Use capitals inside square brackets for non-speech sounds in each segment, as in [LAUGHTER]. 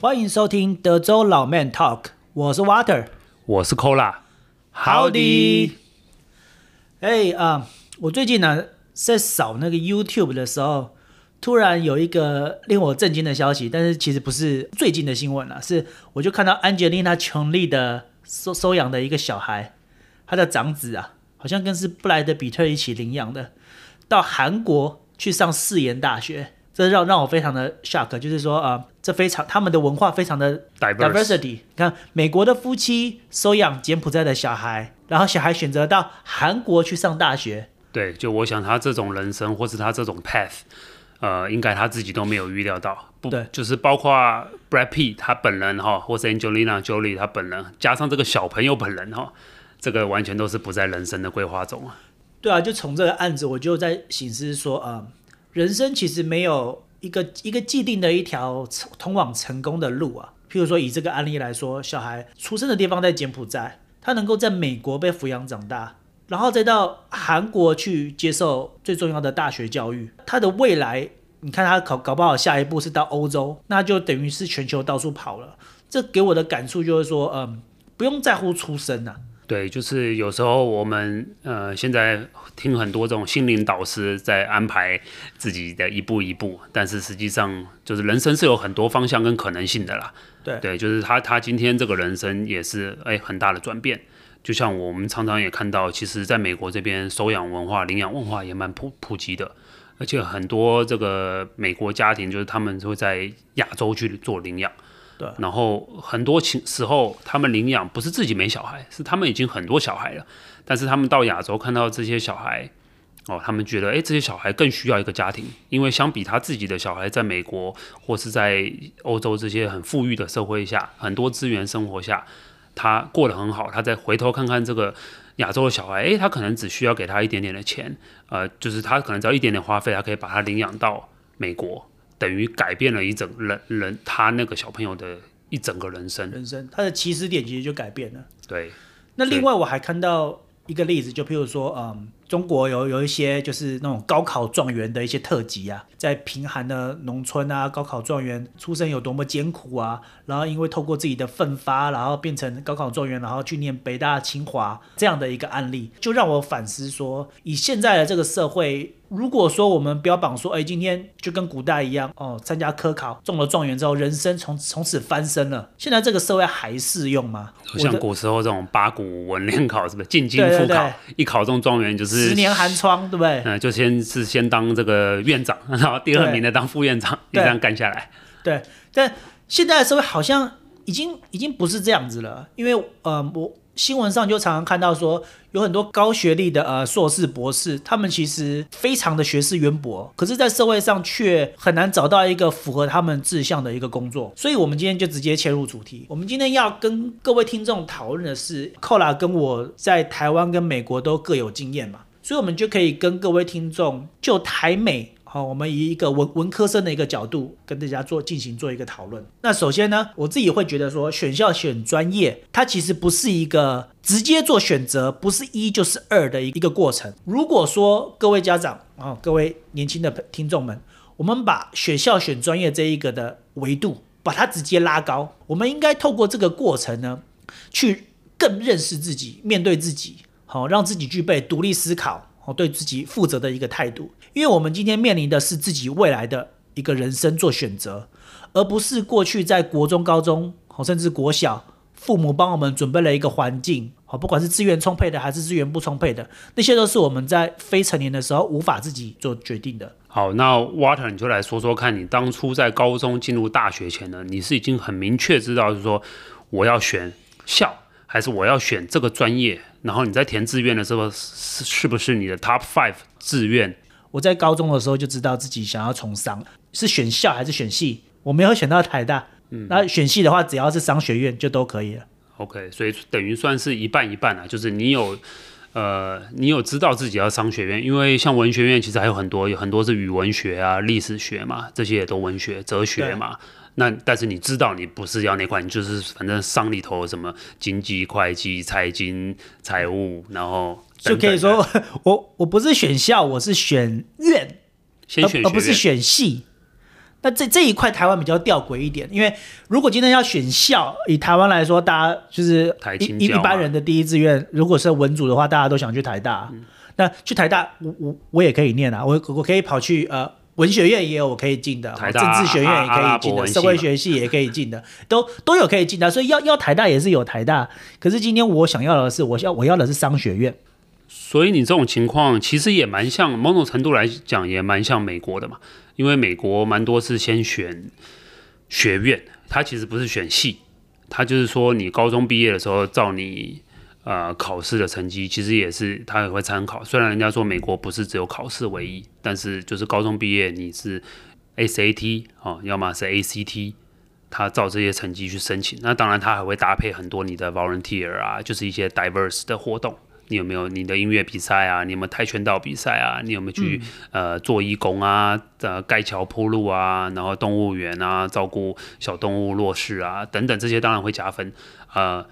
欢迎收听德州老 Man Talk，我是 Water，我是 Cola，Howdy。哎啊，我最近呢在扫那个 YouTube 的时候，突然有一个令我震惊的消息，但是其实不是最近的新闻了，是我就看到 Angelina Jolie 的收收养的一个小孩，他的长子啊，好像跟是布莱德比特一起领养的，到韩国去上世言大学。这让让我非常的 shock，就是说啊、呃，这非常他们的文化非常的 diversity。你看，美国的夫妻收养柬埔寨的小孩，然后小孩选择到韩国去上大学。对，就我想他这种人生，或是他这种 path，呃，应该他自己都没有预料到。不，对，就是包括 Brad Pitt 他本人哈，或是 Angelina Jolie 他本人，加上这个小朋友本人哈，这个完全都是不在人生的规划中啊。对啊，就从这个案子，我就在省思说啊。呃人生其实没有一个一个既定的一条通往成功的路啊。譬如说，以这个案例来说，小孩出生的地方在柬埔寨，他能够在美国被抚养长大，然后再到韩国去接受最重要的大学教育，他的未来，你看他搞搞不好下一步是到欧洲，那就等于是全球到处跑了。这给我的感触就是说，嗯，不用在乎出身呐。对，就是有时候我们呃，现在听很多这种心灵导师在安排自己的一步一步，但是实际上就是人生是有很多方向跟可能性的啦。对对，就是他他今天这个人生也是哎很大的转变，就像我们常常也看到，其实在美国这边收养文化、领养文化也蛮普普及的，而且很多这个美国家庭就是他们会在亚洲去做领养。对，然后很多情时候，他们领养不是自己没小孩，是他们已经很多小孩了。但是他们到亚洲看到这些小孩，哦，他们觉得，哎，这些小孩更需要一个家庭，因为相比他自己的小孩在美国或是在欧洲这些很富裕的社会下，很多资源生活下，他过得很好。他再回头看看这个亚洲的小孩，哎，他可能只需要给他一点点的钱，呃，就是他可能只要一点点花费，他可以把他领养到美国。等于改变了一整人人他那个小朋友的一整个人生，人生他的起始点其实就改变了。对，那另外我还看到一个例子，就譬如说，嗯，中国有有一些就是那种高考状元的一些特辑啊，在贫寒的农村啊，高考状元出身有多么艰苦啊，然后因为透过自己的奋发，然后变成高考状元，然后去念北大、清华这样的一个案例，就让我反思说，以现在的这个社会。如果说我们标榜说，哎，今天就跟古代一样哦，参加科考中了状元之后，人生从从此翻身了。现在这个社会还适用吗？像古时候这种八股文联考，是不是 [LAUGHS] 进京赴考，对对对，一考中状元就是十年寒窗，对不对？嗯，[LAUGHS] 就先是先当这个院长，然后第二名的当副院长，[LAUGHS] 你这样干下来。对，但现在的社会好像已经已经不是这样子了，因为呃，我。新闻上就常常看到说，有很多高学历的呃硕士博士，他们其实非常的学识渊博，可是，在社会上却很难找到一个符合他们志向的一个工作。所以，我们今天就直接切入主题。我们今天要跟各位听众讨论的是，Cola 跟我在台湾跟美国都各有经验嘛，所以我们就可以跟各位听众就台美。好，我们以一个文文科生的一个角度跟大家做进行做一个讨论。那首先呢，我自己会觉得说，选校选专业，它其实不是一个直接做选择，不是一就是二的一个过程。如果说各位家长啊，各位年轻的听众们，我们把选校选专业这一个的维度，把它直接拉高，我们应该透过这个过程呢，去更认识自己，面对自己，好，让自己具备独立思考。哦，对自己负责的一个态度，因为我们今天面临的是自己未来的一个人生做选择，而不是过去在国中、高中，甚至国小，父母帮我们准备了一个环境，好，不管是资源充沛的还是资源不充沛的，那些都是我们在非成年的时候无法自己做决定的。好，那 Water 你就来说说看，你当初在高中进入大学前呢，你是已经很明确知道，就是说我要选校。还是我要选这个专业，然后你在填志愿的时候是是不是你的 top five 志愿？我在高中的时候就知道自己想要从商，是选校还是选系？我没有选到台大，嗯，那选系的话，只要是商学院就都可以了。OK，所以等于算是一半一半啊，就是你有呃，你有知道自己要商学院，因为像文学院其实还有很多，有很多是语文学啊、历史学嘛，这些也都文学、哲学嘛。那但是你知道你不是要那块，你就是反正商里头什么经济、会计、财经、财务，然后就可以说 [LAUGHS] 我我不是选校，我是选院，先选院而，而不是选系。那这这一块台湾比较吊诡一点，因为如果今天要选校，以台湾来说，大家就是一一一般人的第一志愿，如果是文组的话，大家都想去台大。嗯、那去台大，我我我也可以念啊，我我可以跑去呃文学院也有我可以进的，政治学院也可以进的，社会学系也可以进的，都都有可以进的，所以要要台大也是有台大。可是今天我想要的是，我要我要的是商学院。所以你这种情况其实也蛮像，某种程度来讲也蛮像美国的嘛。因为美国蛮多是先选学院，它其实不是选系，它就是说你高中毕业的时候照你呃考试的成绩，其实也是它也会参考。虽然人家说美国不是只有考试唯一，但是就是高中毕业你是 SAT 哦，要么是 ACT，它照这些成绩去申请。那当然它还会搭配很多你的 volunteer 啊，就是一些 diverse 的活动。你有没有你的音乐比赛啊？你有没有跆拳道比赛啊？你有没有去、嗯、呃做义工啊？呃盖桥铺路啊？然后动物园啊，照顾小动物弱势啊等等，这些当然会加分。呃，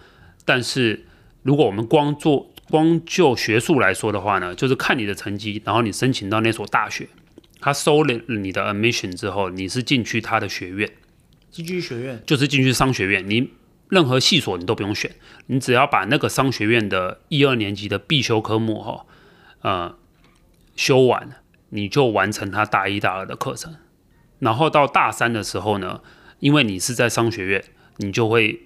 但是如果我们光做光就学术来说的话呢，就是看你的成绩，然后你申请到那所大学，他收了你的 admission 之后，你是进去他的学院，进去学院就是进去商学院，你。任何系所你都不用选，你只要把那个商学院的一二年级的必修科目哈，呃，修完，你就完成他大一大二的课程。然后到大三的时候呢，因为你是在商学院，你就会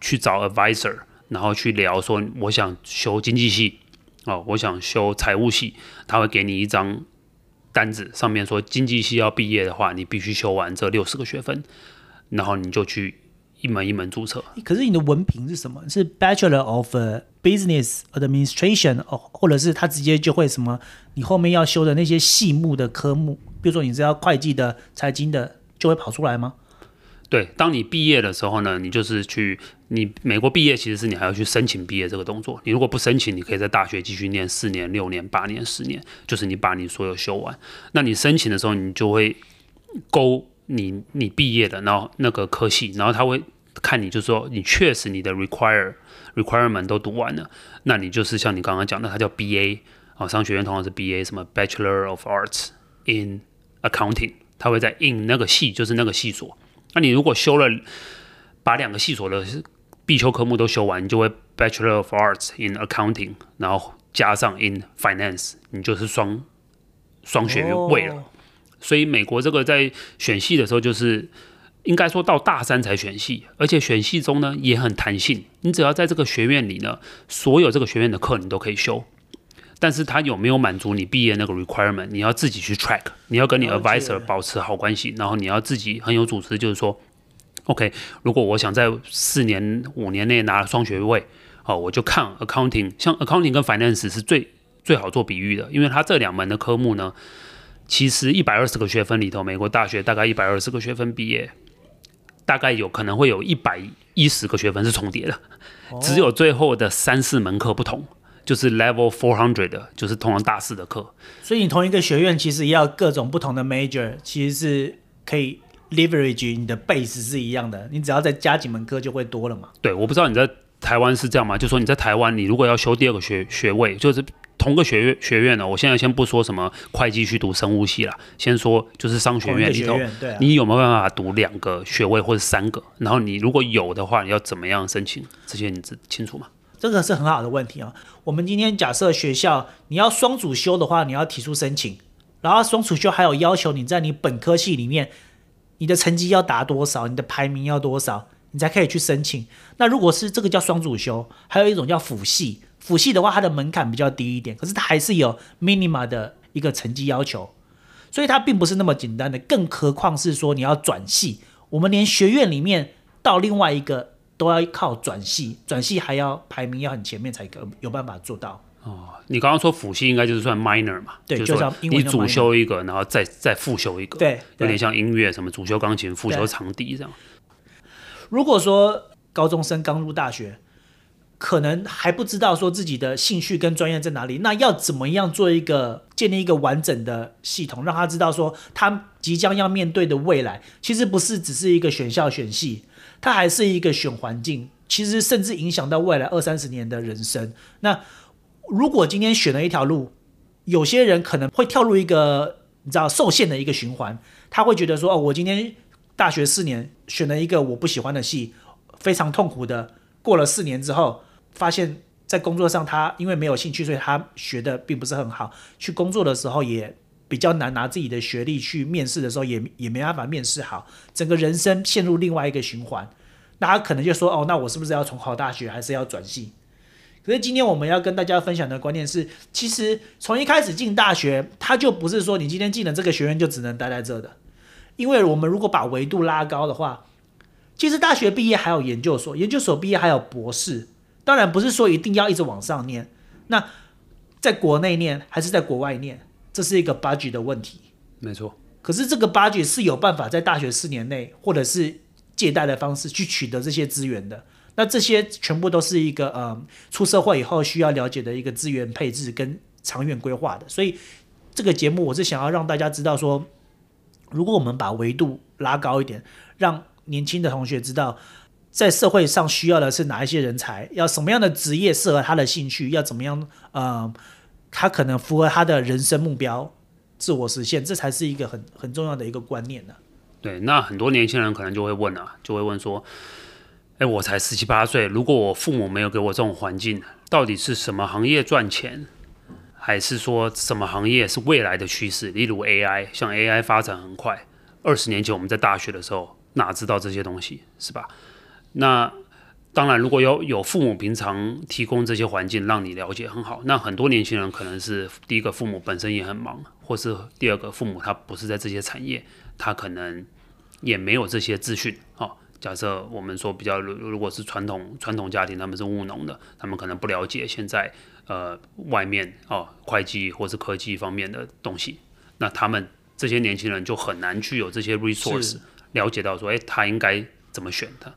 去找 advisor，然后去聊说，我想修经济系，哦，我想修财务系，他会给你一张单子，上面说经济系要毕业的话，你必须修完这六十个学分，然后你就去。一门一门注册，可是你的文凭是什么？是 Bachelor of Business Administration，哦，或者是他直接就会什么？你后面要修的那些细目的科目，比如说你是要会计的、财经的，就会跑出来吗？对，当你毕业的时候呢，你就是去你美国毕业，其实是你还要去申请毕业这个动作。你如果不申请，你可以在大学继续念四年、六年、八年、十年，就是你把你所有修完。那你申请的时候，你就会勾。你你毕业的，然后那个科系，然后他会看你，就是说你确实你的 require requirement 都读完了，那你就是像你刚刚讲的，它叫 BA 啊，商学院通常是 BA 什么 Bachelor of Arts in Accounting，他会在 in 那个系，就是那个系所。那你如果修了，把两个系所的必修科目都修完，你就会 Bachelor of Arts in Accounting，然后加上 in Finance，你就是双双学位了。Oh. 所以美国这个在选系的时候，就是应该说到大三才选系，而且选系中呢也很弹性。你只要在这个学院里呢，所有这个学院的课你都可以修。但是它有没有满足你毕业那个 requirement，你要自己去 track，你要跟你 advisor 保持好关系，然后你要自己很有组织，就是说，OK，如果我想在四年五年内拿双学位，哦，我就看 accounting，像 accounting 跟 finance 是最最好做比喻的，因为它这两门的科目呢。其实一百二十个学分里头，美国大学大概一百二十个学分毕业，大概有可能会有一百一十个学分是重叠的，只有最后的三四门课不同，就是 level four hundred 的，就是通常大四的课。所以你同一个学院其实要各种不同的 major，其实是可以 leverage 你的 base 是一样的，你只要再加几门课就会多了嘛。对，我不知道你在台湾是这样吗？就是说你在台湾，你如果要修第二个学学位，就是。同个学院学院呢，我现在先不说什么会计去读生物系了，先说就是商学院里头，啊、你有没有办法读两个学位或者三个？然后你如果有的话，你要怎么样申请？这些你知清楚吗？这个是很好的问题啊。我们今天假设学校你要双主修的话，你要提出申请，然后双主修还有要求你在你本科系里面，你的成绩要达多少，你的排名要多少，你才可以去申请。那如果是这个叫双主修，还有一种叫辅系。辅系的话，它的门槛比较低一点，可是它还是有 minima 的一个成绩要求，所以它并不是那么简单的。更何况是说你要转系，我们连学院里面到另外一个都要靠转系，转系还要排名要很前面才可有办法做到。哦，你刚刚说辅系应该就是算 minor 嘛？对，就是说你主修一个，然后再再复修一个，对，有点像音乐什么主修钢琴，副修长笛这样。如果说高中生刚入大学，可能还不知道说自己的兴趣跟专业在哪里，那要怎么样做一个建立一个完整的系统，让他知道说他即将要面对的未来，其实不是只是一个选校选系，他还是一个选环境，其实甚至影响到未来二三十年的人生。那如果今天选了一条路，有些人可能会跳入一个你知道受限的一个循环。他会觉得说，哦，我今天大学四年选了一个我不喜欢的系，非常痛苦的。过了四年之后，发现，在工作上他因为没有兴趣，所以他学的并不是很好。去工作的时候也比较难拿自己的学历去面试的时候也也没办法面试好，整个人生陷入另外一个循环。那他可能就说，哦，那我是不是要重考大学，还是要转系？可是今天我们要跟大家分享的观念是，其实从一开始进大学，他就不是说你今天进了这个学院就只能待在这的，因为我们如果把维度拉高的话，其实大学毕业还有研究所，研究所毕业还有博士，当然不是说一定要一直往上念。那在国内念还是在国外念，这是一个 budget 的问题。没错，可是这个 budget 是有办法在大学四年内，或者是借贷的方式去取得这些资源的。那这些全部都是一个呃，出社会以后需要了解的一个资源配置跟长远规划的。所以这个节目我是想要让大家知道说，如果我们把维度拉高一点，让年轻的同学知道，在社会上需要的是哪一些人才，要什么样的职业适合他的兴趣，要怎么样呃，他可能符合他的人生目标，自我实现，这才是一个很很重要的一个观念呢、对，那很多年轻人可能就会问啊，就会问说。哎，我才十七八岁，如果我父母没有给我这种环境，到底是什么行业赚钱，还是说什么行业是未来的趋势？例如 AI，像 AI 发展很快，二十年前我们在大学的时候哪知道这些东西，是吧？那当然，如果有有父母平常提供这些环境让你了解很好，那很多年轻人可能是第一个父母本身也很忙，或是第二个父母他不是在这些产业，他可能也没有这些资讯啊。哦假设我们说比较，如如果是传统传统家庭，他们是务农的，他们可能不了解现在呃外面哦会计或是科技方面的东西，那他们这些年轻人就很难去有这些 resource 了解到说，哎，他应该怎么选的。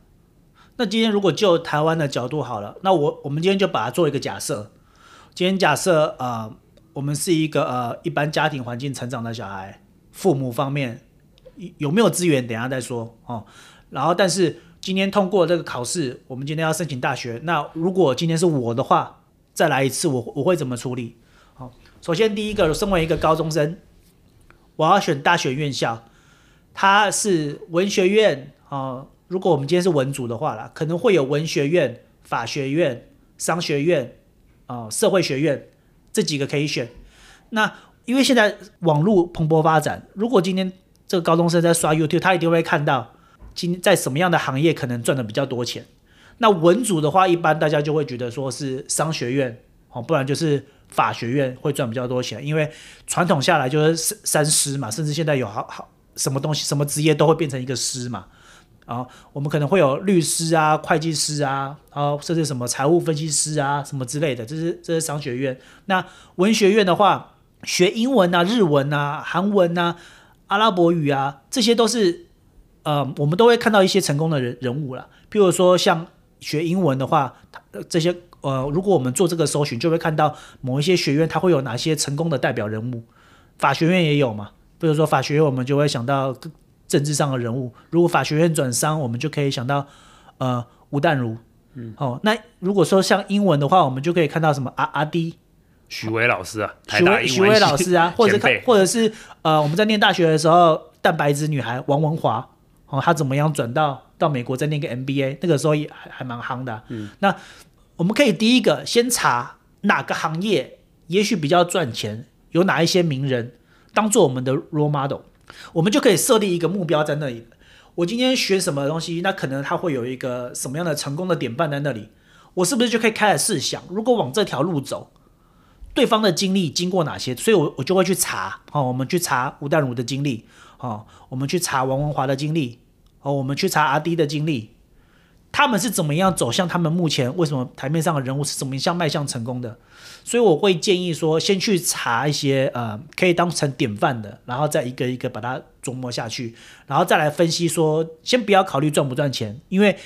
那今天如果就台湾的角度好了，那我我们今天就把它做一个假设，今天假设呃我们是一个呃一般家庭环境成长的小孩，父母方面有没有资源，等下再说哦。然后，但是今天通过这个考试，我们今天要申请大学。那如果今天是我的话，再来一次，我我会怎么处理？好，首先第一个，身为一个高中生，我要选大学院校，它是文学院啊。如果我们今天是文组的话啦，可能会有文学院、法学院、商学院啊、社会学院这几个可以选。那因为现在网络蓬勃发展，如果今天这个高中生在刷 YouTube，他一定会看到。今在什么样的行业可能赚的比较多钱？那文组的话，一般大家就会觉得说是商学院哦，不然就是法学院会赚比较多钱，因为传统下来就是三师嘛，甚至现在有好好什么东西、什么职业都会变成一个师嘛。啊，我们可能会有律师啊、会计师啊，然后甚至什么财务分析师啊什么之类的，这是这是商学院。那文学院的话，学英文啊、日文啊、韩文啊、阿拉伯语啊，这些都是。呃，我们都会看到一些成功的人人物了，譬如说像学英文的话，这些呃，如果我们做这个搜寻，就会看到某一些学院它会有哪些成功的代表人物。法学院也有嘛，比如说法学院，我们就会想到政治上的人物。如果法学院转商，我们就可以想到呃吴淡如。嗯，哦，那如果说像英文的话，我们就可以看到什么阿阿迪、许巍老师啊，许巍 [LAUGHS] 许巍老师啊，或者是看或者是呃我们在念大学的时候，蛋白质女孩王文华。哦，她怎么样转到到美国再念个 MBA？那个时候也还还蛮夯的啊。嗯，那我们可以第一个先查哪个行业也许比较赚钱，有哪一些名人当做我们的 role model，我们就可以设立一个目标在那里。我今天学什么东西，那可能他会有一个什么样的成功的典范在那里，我是不是就可以开始试想，如果往这条路走，对方的经历经过哪些？所以我我就会去查。哦，我们去查吴淡如的经历。哦，我们去查王文华的经历，哦，我们去查阿滴的经历，他们是怎么样走向他们目前为什么台面上的人物是怎么样迈向成功的？所以我会建议说，先去查一些呃可以当成典范的，然后再一个一个把它琢磨下去，然后再来分析说，先不要考虑赚不赚钱，因为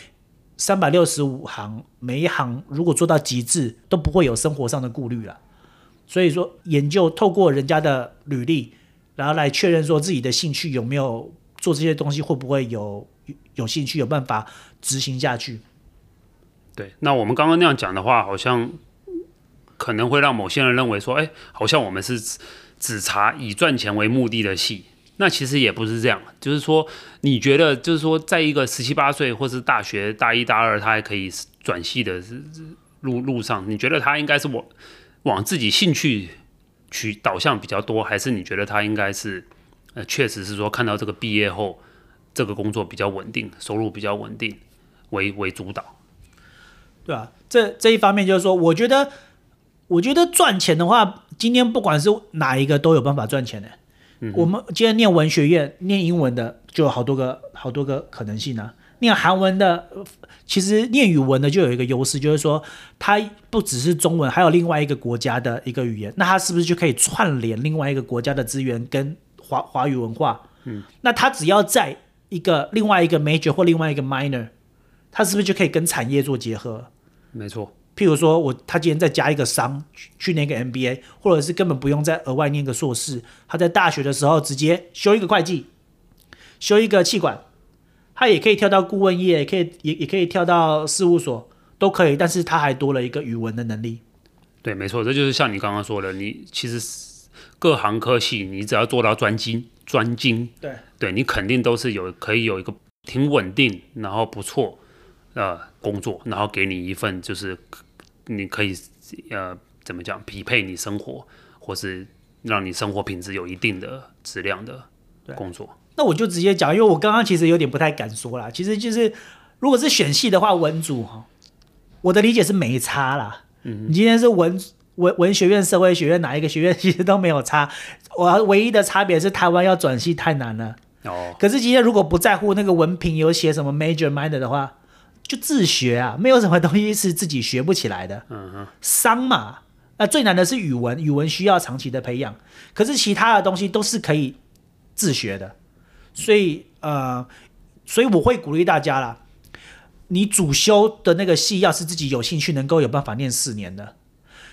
三百六十五行每一行如果做到极致，都不会有生活上的顾虑了。所以说，研究透过人家的履历。然后来确认说自己的兴趣有没有做这些东西，会不会有有兴趣，有办法执行下去？对，那我们刚刚那样讲的话，好像可能会让某些人认为说，哎，好像我们是只查以赚钱为目的的系。那其实也不是这样，就是说，你觉得就是说，在一个十七八岁或是大学大一大二，他还可以转系的路路上，你觉得他应该是往往自己兴趣去导向比较多，还是你觉得他应该是呃，确实是说看到这个毕业后这个工作比较稳定，收入比较稳定为为主导？对啊，这这一方面就是说，我觉得我觉得赚钱的话，今天不管是哪一个都有办法赚钱的。我们今天念文学院，念英文的就有好多个好多个可能性啊。念韩文的，其实念语文的就有一个优势，就是说它不只是中文，还有另外一个国家的一个语言，那它是不是就可以串联另外一个国家的资源跟华华语文化？嗯，那它只要在一个另外一个 major 或另外一个 minor，它是不是就可以跟产业做结合？没错。譬如说，我他今天再加一个商去念个 MBA，或者是根本不用再额外念个硕士，他在大学的时候直接修一个会计，修一个气管，他也可以跳到顾问业，也可以也也可以跳到事务所，都可以。但是他还多了一个语文的能力。对，没错，这就是像你刚刚说的，你其实各行科系，你只要做到专精，专精，对，对你肯定都是有可以有一个挺稳定，然后不错呃工作，然后给你一份就是。你可以呃怎么讲匹配你生活，或是让你生活品质有一定的质量的工作。那我就直接讲，因为我刚刚其实有点不太敢说啦。其实就是如果是选系的话，文组哈，我的理解是没差啦。嗯，你今天是文文文学院、社会学院哪一个学院，其实都没有差。[LAUGHS] 我唯一的差别是台湾要转系太难了。哦。可是今天如果不在乎那个文凭有写什么 major minor 的话。就自学啊，没有什么东西是自己学不起来的。嗯哼，商嘛，那最难的是语文，语文需要长期的培养。可是其他的东西都是可以自学的，所以呃，所以我会鼓励大家啦，你主修的那个系要是自己有兴趣，能够有办法念四年的，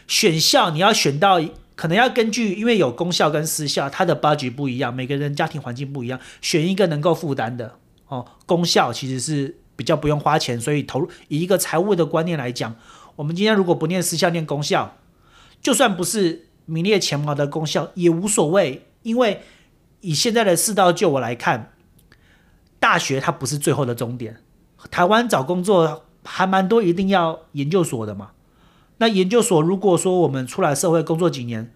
选校你要选到，可能要根据，因为有公校跟私校，它的 budget 不一样，每个人家庭环境不一样，选一个能够负担的哦。公校其实是。比较不用花钱，所以投入以一个财务的观念来讲，我们今天如果不念私校，念公校，就算不是名列前茅的公校也无所谓，因为以现在的世道就我来看，大学它不是最后的终点。台湾找工作还蛮多，一定要研究所的嘛。那研究所如果说我们出来社会工作几年，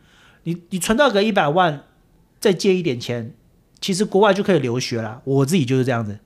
你你存到个一百万，再借一点钱，其实国外就可以留学了。我自己就是这样子。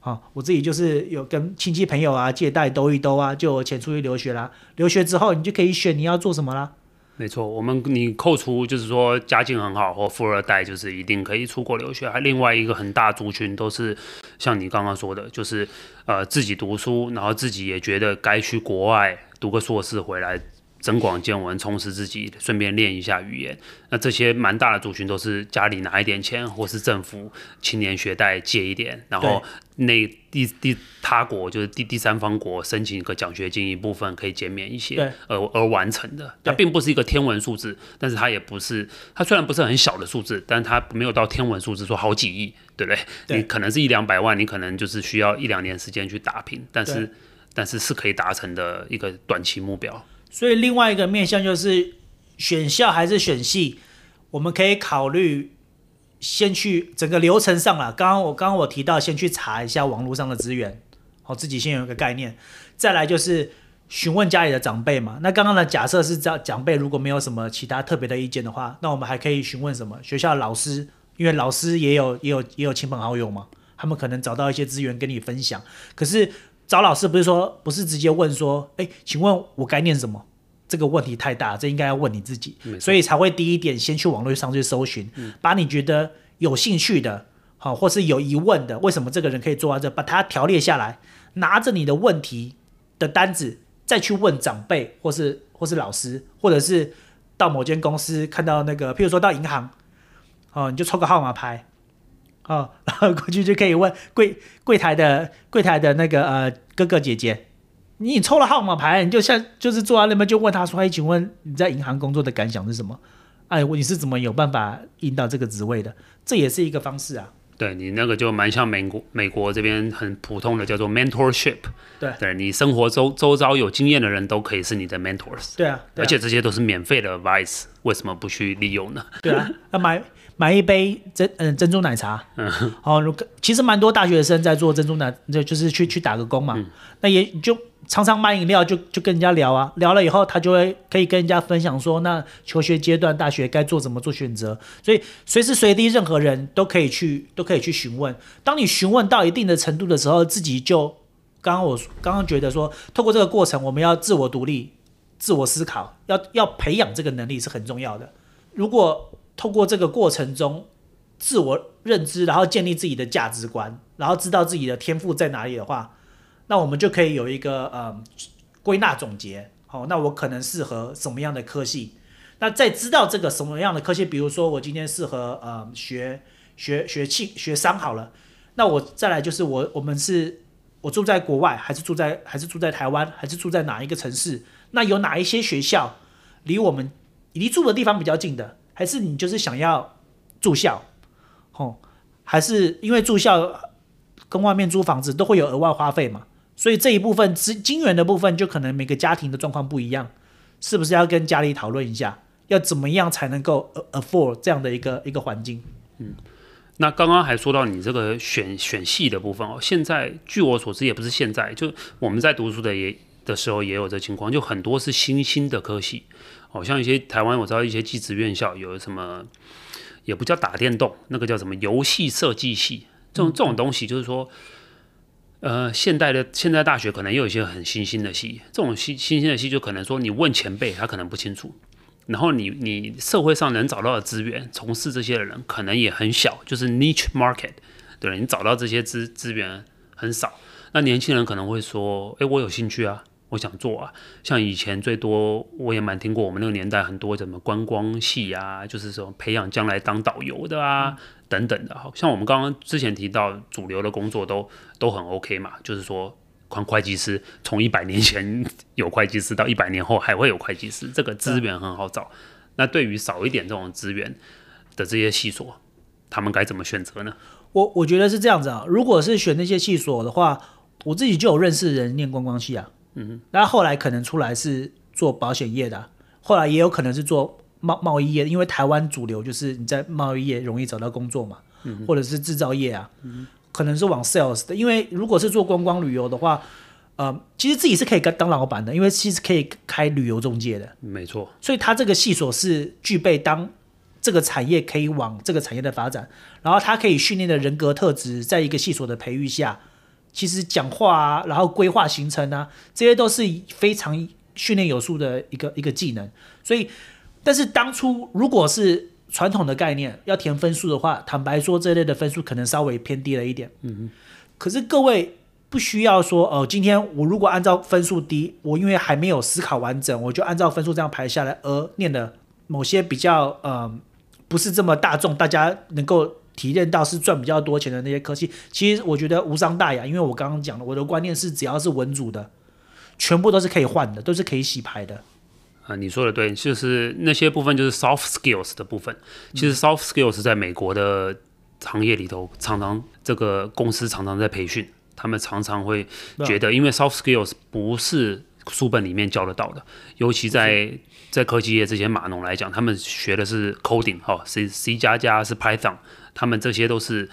好，我自己就是有跟亲戚朋友啊借贷兜一兜啊，就有钱出去留学啦。留学之后，你就可以选你要做什么啦。没错，我们你扣除就是说家境很好或富二代，就是一定可以出国留学。还另外一个很大族群都是像你刚刚说的，就是呃自己读书，然后自己也觉得该去国外读个硕士回来。增广见闻，充实自己，顺便练一下语言。那这些蛮大的族群都是家里拿一点钱，或是政府青年学贷借一点，然后那第第他国就是第第三方国申请一个奖学金，一部分可以减免一些，而而完成的。它并不是一个天文数字，但是它也不是，它虽然不是很小的数字，但它没有到天文数字，说好几亿，对不对？对，你可能是一两百万，你可能就是需要一两年时间去打拼，但是但是是可以达成的一个短期目标。所以另外一个面向就是选校还是选系，我们可以考虑先去整个流程上了。刚刚我刚刚我提到，先去查一下网络上的资源，好，自己先有一个概念。再来就是询问家里的长辈嘛。那刚刚的假设是长长辈如果没有什么其他特别的意见的话，那我们还可以询问什么？学校老师，因为老师也有也有也有亲朋好友嘛，他们可能找到一些资源跟你分享。可是。找老师不是说不是直接问说，哎，请问我该念什么？这个问题太大，这应该要问你自己。所以才会第一点先去网络上去搜寻，把你觉得有兴趣的，好，或是有疑问的，为什么这个人可以做到这，把它条列下来，拿着你的问题的单子再去问长辈，或是或是老师，或者是到某间公司看到那个，譬如说到银行，哦，你就抽个号码牌。哦，[LAUGHS] 然后过去就可以问柜柜台的柜台的那个呃哥哥姐姐，你抽了号码牌，你就像就是坐在那边就问他说：“哎，请问你在银行工作的感想是什么？哎，你是怎么有办法引导这个职位的？这也是一个方式啊。”对你那个就蛮像美国美国这边很普通的叫做 mentorship，对，对你生活周周遭有经验的人都可以是你的 mentors，对啊，对啊，而且这些都是免费的 advice，为什么不去利用呢？对啊，[LAUGHS] 要买买一杯珍嗯珍珠奶茶，嗯，哦，其实蛮多大学生在做珍珠奶，就就是去去打个工嘛，嗯、那也就。常常买饮料就就跟人家聊啊，聊了以后他就会可以跟人家分享说，那求学阶段大学该做怎么做选择，所以随时随地任何人都可以去都可以去询问。当你询问到一定的程度的时候，自己就刚刚我刚刚觉得说，透过这个过程，我们要自我独立、自我思考，要要培养这个能力是很重要的。如果透过这个过程中自我认知，然后建立自己的价值观，然后知道自己的天赋在哪里的话。那我们就可以有一个呃归纳总结，好，那我可能适合什么样的科系？那在知道这个什么样的科系，比如说我今天适合呃学学学气学商好了，那我再来就是我我们是我住在国外，还是住在还是住在台湾，还是住在哪一个城市？那有哪一些学校离我们离住的地方比较近的？还是你就是想要住校？哦，还是因为住校跟外面租房子都会有额外花费嘛？所以这一部分资金源的部分，就可能每个家庭的状况不一样，是不是要跟家里讨论一下，要怎么样才能够 afford 这样的一个一个环境？嗯，那刚刚还说到你这个选选系的部分哦，现在据我所知也不是现在，就我们在读书的也的时候也有这情况，就很多是新兴的科系，好像一些台湾我知道一些技职院校有什么，也不叫打电动，那个叫什么游戏设计系，这种这种东西就是说。呃，现代的现在大学可能又有一些很新兴的系，这种新新兴的系就可能说你问前辈，他可能不清楚，然后你你社会上能找到的资源，从事这些的人可能也很小，就是 niche market，对，你找到这些资资源很少。那年轻人可能会说，诶，我有兴趣啊，我想做啊。像以前最多我也蛮听过，我们那个年代很多什么观光系啊，就是说培养将来当导游的啊。嗯等等的，好像我们刚刚之前提到主流的工作都都很 OK 嘛，就是说，会计师从一百年前 [LAUGHS] 有会计师到一百年后还会有会计师，这个资源很好找。那对于少一点这种资源的这些系所，他们该怎么选择呢？我我觉得是这样子啊，如果是选那些系所的话，我自己就有认识人念观光系啊，嗯，那后来可能出来是做保险业的，后来也有可能是做。贸贸易业，因为台湾主流就是你在贸易业容易找到工作嘛，嗯、或者是制造业啊，嗯、可能是往 sales 的。因为如果是做观光旅游的话，呃，其实自己是可以当老板的，因为其实可以开旅游中介的，没错。所以他这个系所是具备当这个产业可以往这个产业的发展，然后他可以训练的人格特质，在一个系所的培育下，其实讲话啊，然后规划行程啊，这些都是非常训练有素的一个一个技能，所以。但是当初如果是传统的概念要填分数的话，坦白说，这类的分数可能稍微偏低了一点。嗯哼。可是各位不需要说哦，今天我如果按照分数低，我因为还没有思考完整，我就按照分数这样排下来，而念的某些比较呃不是这么大众，大家能够体验到是赚比较多钱的那些科技，其实我觉得无伤大雅。因为我刚刚讲了，我的观念是只要是文组的，全部都是可以换的，都是可以洗牌的。啊，你说的对，就是那些部分就是 soft skills 的部分。其实 soft skills 在美国的行业里头，常常这个公司常常在培训，他们常常会觉得，因为 soft skills 不是书本里面教得到的，尤其在在科技业这些码农来讲，他们学的是 coding 哈，C C 加加是 Python，他们这些都是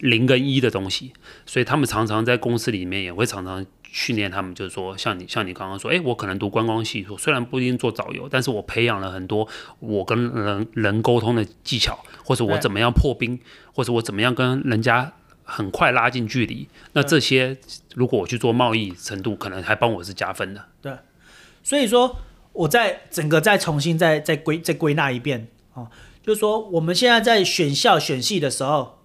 零跟一的东西，所以他们常常在公司里面也会常常。训练他们就是说，像你像你刚刚说，诶，我可能读观光系，说虽然不一定做导游，但是我培养了很多我跟人人沟通的技巧，或者我怎么样破冰，或者我怎么样跟人家很快拉近距离。那这些如果我去做贸易程度，可能还帮我是加分的。对，所以说我在整个再重新再再归再归纳一遍啊，就是说我们现在在选校选系的时候。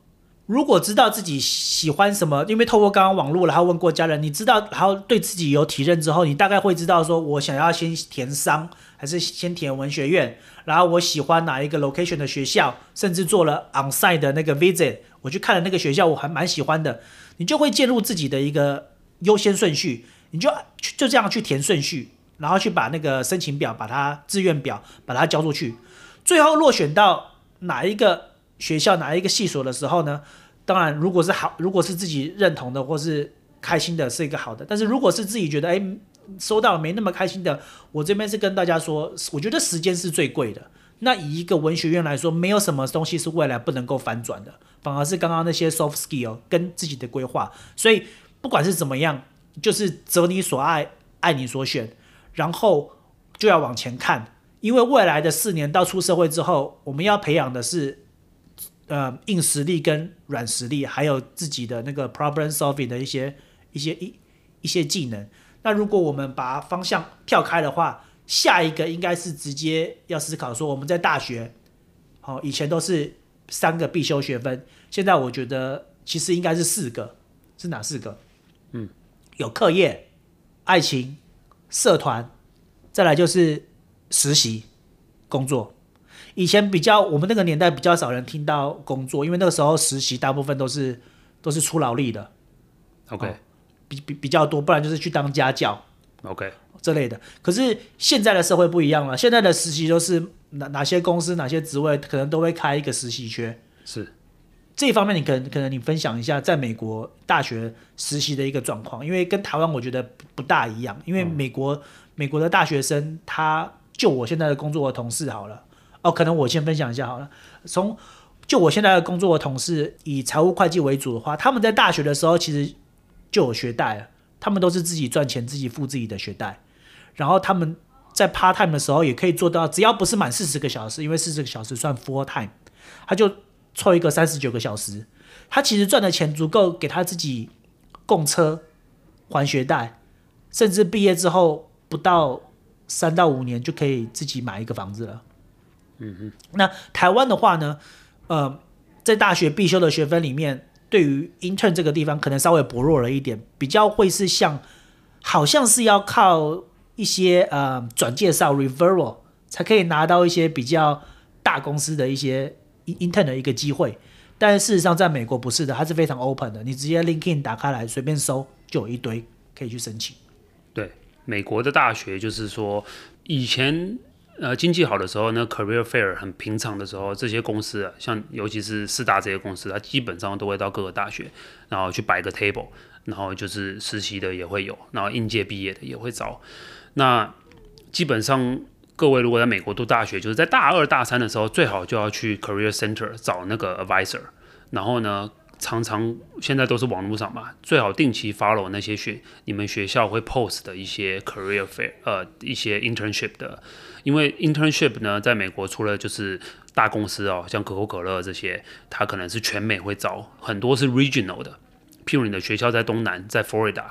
如果知道自己喜欢什么，因为透过刚刚网络，然后问过家人，你知道，然后对自己有体认之后，你大概会知道说，我想要先填商，还是先填文学院，然后我喜欢哪一个 location 的学校，甚至做了 onsite 的那个 visit，我去看了那个学校，我还蛮喜欢的，你就会介入自己的一个优先顺序，你就就这样去填顺序，然后去把那个申请表，把它志愿表，把它交出去，最后落选到哪一个学校哪一个系所的时候呢，当然如果是好，如果是自己认同的或是开心的，是一个好的。但是如果是自己觉得哎收到没那么开心的，我这边是跟大家说，我觉得时间是最贵的。那以一个文学院来说，没有什么东西是未来不能够反转的，反而是刚刚那些 soft skill 跟自己的规划。所以不管是怎么样，就是择你所爱，爱你所选，然后就要往前看，因为未来的四年到出社会之后，我们要培养的是呃硬实力跟软实力，还有自己的那个 problem solving 的一些一些一一些技能。那如果我们把方向跳开的话，下一个应该是直接要思考说，我们在大学，好，以前都是三个必修学分，现在我觉得其实应该是四个，是哪四个？嗯，有课业、爱情、社团，再来就是实习工作。以前比较我们那个年代比较少人听到工作，因为那个时候实习大部分都是都是出劳力的，OK，比比比较多，不然就是去当家教，OK。这类的，可是现在的社会不一样了。现在的实习都是哪哪些公司哪些职位可能都会开一个实习缺。是这一方面，你可能可能你分享一下在美国大学实习的一个状况，因为跟台湾我觉得不大一样。因为美国、嗯、美国的大学生，他就我现在的工作的同事好了哦，可能我先分享一下好了。从就我现在的工作的同事，以财务会计为主的话，他们在大学的时候其实就有学贷了，他们都是自己赚钱自己付自己的学贷。然后他们在 part time 的时候也可以做到，只要不是满四十个小时，因为四十个小时算 full time，他就凑一个三十九个小时，他其实赚的钱足够给他自己供车、还学贷，甚至毕业之后不到三到五年就可以自己买一个房子了。嗯哼，那台湾的话呢，呃，在大学必修的学分里面，对于 intern 这个地方可能稍微薄弱了一点，比较会是像，好像是要靠。一些呃转介绍 referral 才可以拿到一些比较大公司的一些 intern 的一个机会，但是事实上在美国不是的，它是非常 open 的，你直接 LinkedIn 打开来随便搜就有一堆可以去申请。对，美国的大学就是说以前呃经济好的时候呢，career fair 很平常的时候，这些公司啊，像尤其是四大这些公司，它基本上都会到各个大学，然后去摆个 table，然后就是实习的也会有，然后应届毕业的也会招。那基本上，各位如果在美国读大学，就是在大二大三的时候，最好就要去 Career Center 找那个 advisor。然后呢，常常现在都是网络上嘛，最好定期 follow 那些学你们学校会 post 的一些 career fair，呃，一些 internship 的。因为 internship 呢，在美国除了就是大公司哦，像可口可乐这些，它可能是全美会招，很多是 regional 的。譬如你的学校在东南，在 Florida。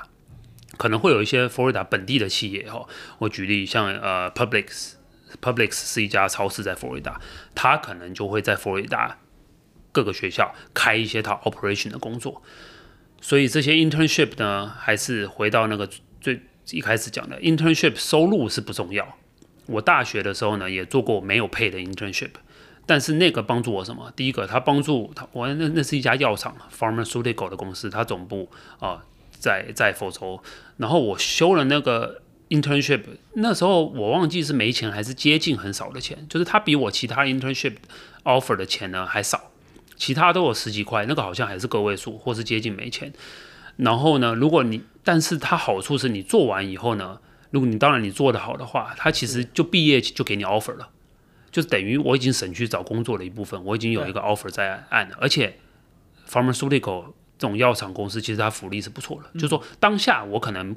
可能会有一些佛罗里达本地的企业哈，我举例像呃 Publix，Publix 是一家超市在佛罗里达，他可能就会在佛罗里达各个学校开一些他 operation 的工作，所以这些 internship 呢，还是回到那个最一开始讲的 internship 收入是不重要。我大学的时候呢，也做过没有 pay 的 internship，但是那个帮助我什么？第一个，他帮助他，我那那是一家药厂 pharmaceutical 的公司，它总部啊。在在佛州，然后我修了那个 internship，那时候我忘记是没钱还是接近很少的钱，就是他比我其他 internship offer 的钱呢还少，其他都有十几块，那个好像还是个位数或是接近没钱。然后呢，如果你，但是它好处是你做完以后呢，如果你当然你做得好的话，它其实就毕业就给你 offer 了，就等于我已经省去找工作的一部分，我已经有一个 offer 在按了，而且 pharmaceutical。这种药厂公司其实它福利是不错的，嗯、就是说当下我可能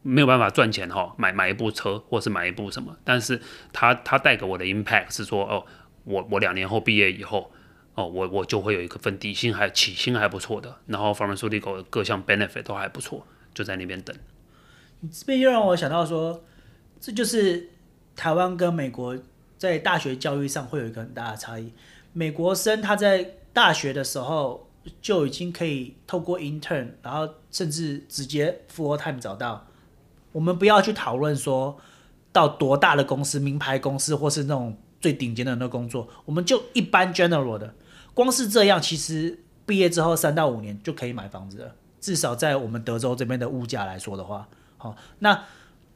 没有办法赚钱哈，买买一部车或是买一部什么，但是它它带给我的 impact 是说哦，我我两年后毕业以后哦，我我就会有一个份底薪还起薪还不错的，然后反正福利搞的各项 benefit 都还不错，就在那边等。你这边又让我想到说，这就是台湾跟美国在大学教育上会有一个很大的差异。美国生他在大学的时候。就已经可以透过 intern，然后甚至直接 full time 找到。我们不要去讨论说到多大的公司、名牌公司，或是那种最顶尖的那个工作，我们就一般 general 的。光是这样，其实毕业之后三到五年就可以买房子了。至少在我们德州这边的物价来说的话，好，那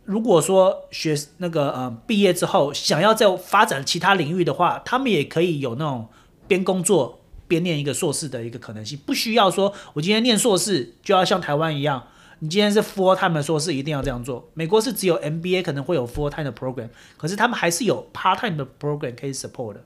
如果说学那个呃毕业之后想要再发展其他领域的话，他们也可以有那种边工作。边念一个硕士的一个可能性，不需要说我今天念硕士就要像台湾一样，你今天是 full time 的硕士一定要这样做。美国是只有 MBA 可能会有 full time 的 program，可是他们还是有 part time 的 program 可以 support 的。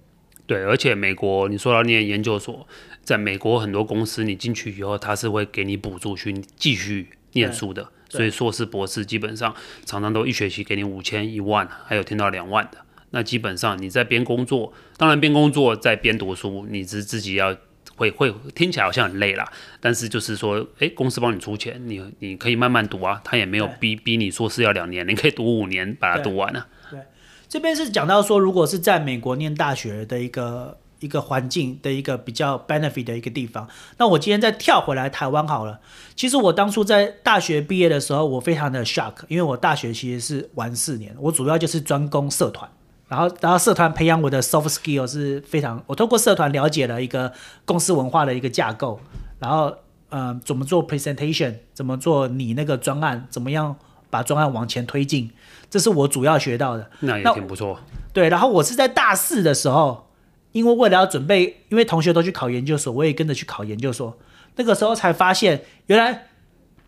对，而且美国你说到念研究所，在美国很多公司你进去以后，他是会给你补助去继续念书的。所以硕士、博士基本上常常都一学期给你五千、一万，还有听到两万的。那基本上你在边工作，当然边工作在边读书，你是自己要会会听起来好像很累啦。但是就是说，诶，公司帮你出钱，你你可以慢慢读啊，他也没有逼逼你硕士要两年，你可以读五年把它读完啊。这边是讲到说，如果是在美国念大学的一个。一个环境的一个比较 benefit 的一个地方。那我今天再跳回来台湾好了。其实我当初在大学毕业的时候，我非常的 shock，因为我大学其实是玩四年，我主要就是专攻社团，然后然后社团培养我的 soft skill 是非常，我通过社团了解了一个公司文化的一个架构，然后嗯、呃，怎么做 presentation，怎么做你那个专案，怎么样把专案往前推进，这是我主要学到的。那也挺不错。对，然后我是在大四的时候。因为为了要准备，因为同学都去考研究所，我也跟着去考研究所。那个时候才发现，原来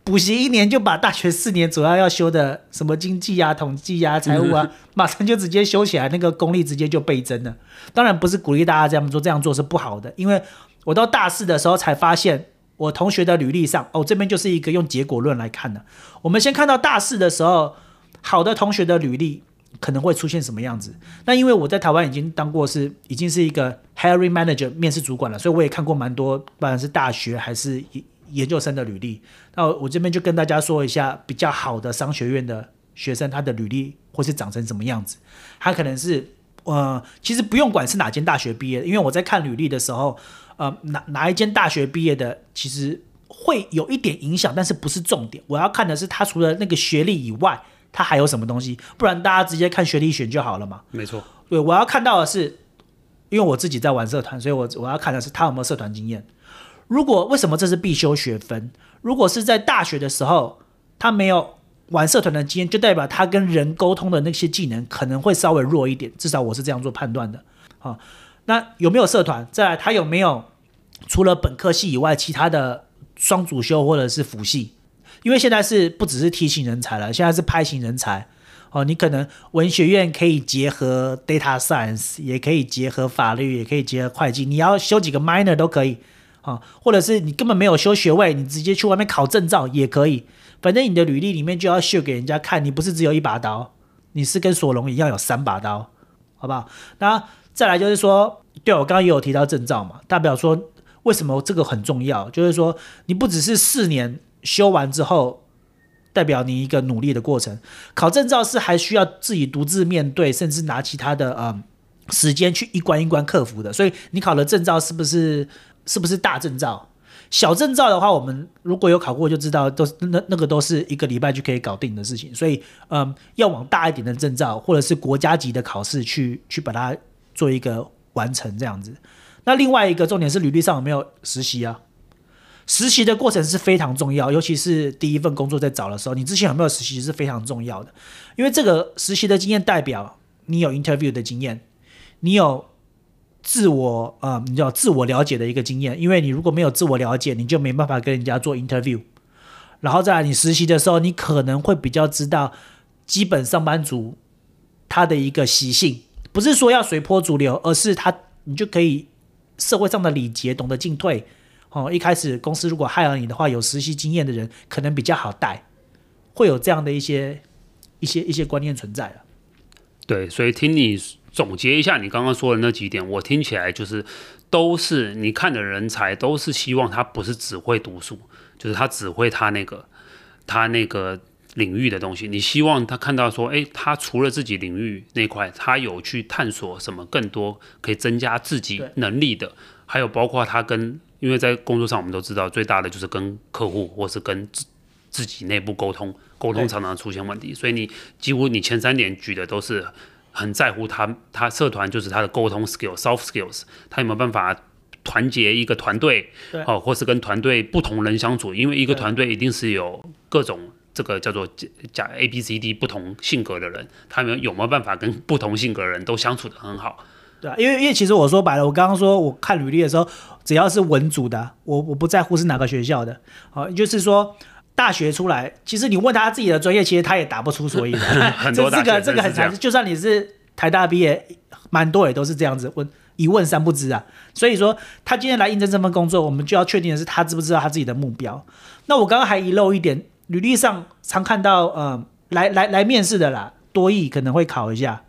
补习一年就把大学四年主要要修的什么经济啊、统计啊、财务啊，[LAUGHS] 马上就直接修起来，那个功力直接就倍增了。当然不是鼓励大家这样做，这样做是不好的。因为我到大四的时候才发现，我同学的履历上，哦，这边就是一个用结果论来看的。我们先看到大四的时候，好的同学的履历。可能会出现什么样子？那因为我在台湾已经当过是已经是一个 hiring manager 面试主管了，所以我也看过蛮多，不管是大学还是研究生的履历。那我这边就跟大家说一下比较好的商学院的学生，他的履历会是长成什么样子？他可能是呃，其实不用管是哪间大学毕业的，因为我在看履历的时候，呃，哪哪一间大学毕业的，其实会有一点影响，但是不是重点。我要看的是他除了那个学历以外。他还有什么东西？不然大家直接看学历选就好了嘛。没错，对，我要看到的是，因为我自己在玩社团，所以我我要看的是他有没有社团经验。如果为什么这是必修学分？如果是在大学的时候他没有玩社团的经验，就代表他跟人沟通的那些技能可能会稍微弱一点。至少我是这样做判断的。好，那有没有社团？再来，他有没有除了本科系以外，其他的双主修或者是辅系？因为现在是不只是 T 型人才了，现在是拍型人才哦。你可能文学院可以结合 Data Science，也可以结合法律，也可以结合会计。你要修几个 Minor 都可以啊、或者是你根本没有修学位，你直接去外面考证照也可以。反正你的履历里面就要秀给人家看，你不是只有一把刀，你是跟索隆一样有三把刀，好不好？那再来就是说，对，我刚刚也有提到证照嘛，代表说为什么这个很重要？就是说你不只是四年。修完之后，代表你一个努力的过程。考证照是还需要自己独自面对，甚至拿其他的呃时间去一关一关克服的。所以你考的证照是不是是不是大证照？小证照的话，我们如果有考过就知道，都是那那个都是一个礼拜就可以搞定的事情。所以嗯、要往大一点的证照，或者是国家级的考试去去把它做一个完成这样子。那另外一个重点是履历上有没有实习啊？实习的过程是非常重要，尤其是第一份工作在找的时候，你之前有没有实习是非常重要的，因为这个实习的经验代表你有 interview 的经验，你有自我呃，你叫自我了解的一个经验，因为你如果没有自我了解，你就没办法跟人家做 interview，然后再来你实习的时候，你可能会比较知道基本上班族他的一个习性，不是说要随波逐流，而是他你就可以社会上的礼节懂得进退。哦，一开始公司如果害了你的话，有实习经验的人可能比较好带，会有这样的一些一些一些观念存在了。对，所以听你总结一下你刚刚说的那几点，我听起来就是都是你看的人才，都是希望他不是只会读书，就是他只会他那个他那个领域的东西。你希望他看到说，诶，他除了自己领域那块，他有去探索什么更多可以增加自己能力的，还有包括他跟。因为在工作上，我们都知道最大的就是跟客户或是跟自自己内部沟通，沟通常常出现问题。所以你几乎你前三点举的都是很在乎他，他社团就是他的沟通 skill，soft skills，他有没有办法团结一个团队，哦，或是跟团队不同人相处？因为一个团队一定是有各种这个叫做加 A B C D 不同性格的人，他们有没有办法跟不同性格的人都相处的很好？对啊，因为因为其实我说白了，我刚刚说我看履历的时候，只要是文组的，我我不在乎是哪个学校的，好，就是说大学出来，其实你问他自己的专业，其实他也答不出所以然。[LAUGHS] 很多这个这个很常，就算你是台大毕业，蛮多也都是这样子问，一问三不知啊。所以说他今天来应征这份工作，我们就要确定的是他知不知道他自己的目标。那我刚刚还遗漏一点，履历上常看到，呃，来来来面试的啦，多译可能会考一下，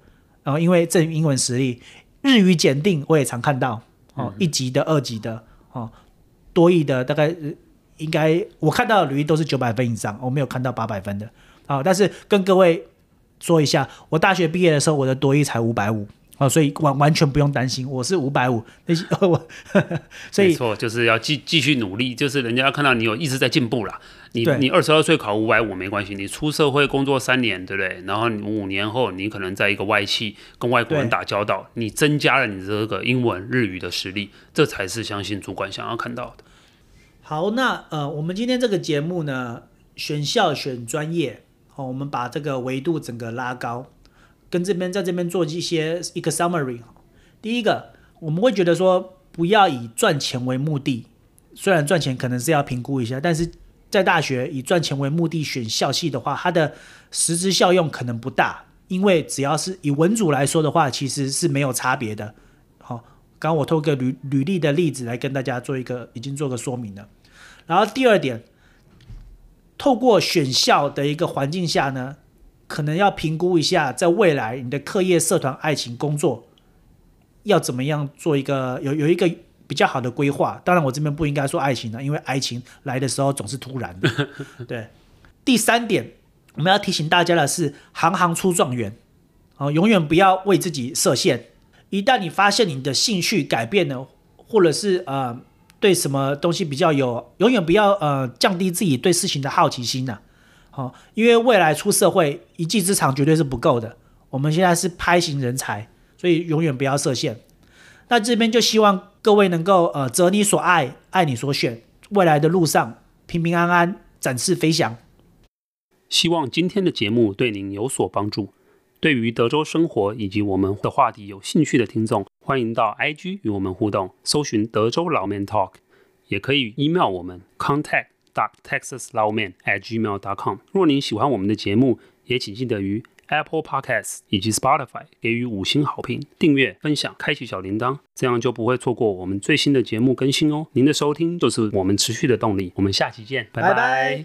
然后因为证英文实力。日语检定我也常看到，哦，一级的、二级的，哦，多译的大概应该我看到的履历都是九百分以上，我没有看到八百分的，啊，但是跟各位说一下，我大学毕业的时候我的多一才五百五。啊，所以完完全不用担心，我是五百五，那些我，所以没错，就是要继继续努力，就是人家要看到你有一直在进步啦。你你二十二岁考五百五没关系，你出社会工作三年，对不对？然后五年后你可能在一个外企跟外国人打交道，你增加了你这个英文日语的实力，这才是相信主管想要看到的。好，那呃，我们今天这个节目呢，选校选专业，好，我们把这个维度整个拉高。跟这边在这边做一些一个 summary。第一个，我们会觉得说，不要以赚钱为目的。虽然赚钱可能是要评估一下，但是在大学以赚钱为目的选校系的话，它的实质效用可能不大。因为只要是以文组来说的话，其实是没有差别的。好，刚刚我透过履履历的例子来跟大家做一个已经做个说明了。然后第二点，透过选校的一个环境下呢。可能要评估一下，在未来你的课业、社团、爱情、工作要怎么样做一个有有一个比较好的规划。当然，我这边不应该说爱情了，因为爱情来的时候总是突然的。[LAUGHS] 对，第三点我们要提醒大家的是，行行出状元哦，永远不要为自己设限。一旦你发现你的兴趣改变了，或者是呃对什么东西比较有，永远不要呃降低自己对事情的好奇心呐、啊。好，因为未来出社会一技之长绝对是不够的。我们现在是拍型人才，所以永远不要设限。那这边就希望各位能够呃择你所爱，爱你所选，未来的路上平平安安，展翅飞翔。希望今天的节目对您有所帮助。对于德州生活以及我们的话题有兴趣的听众，欢迎到 IG 与我们互动，搜寻德州老 man talk，也可以 email 我们 contact。texaslaoman@gmail.com。若您喜欢我们的节目，也请记得于 Apple Podcasts 以及 Spotify 给予五星好评、订阅、分享、开启小铃铛，这样就不会错过我们最新的节目更新哦。您的收听就是我们持续的动力。我们下期见，拜拜。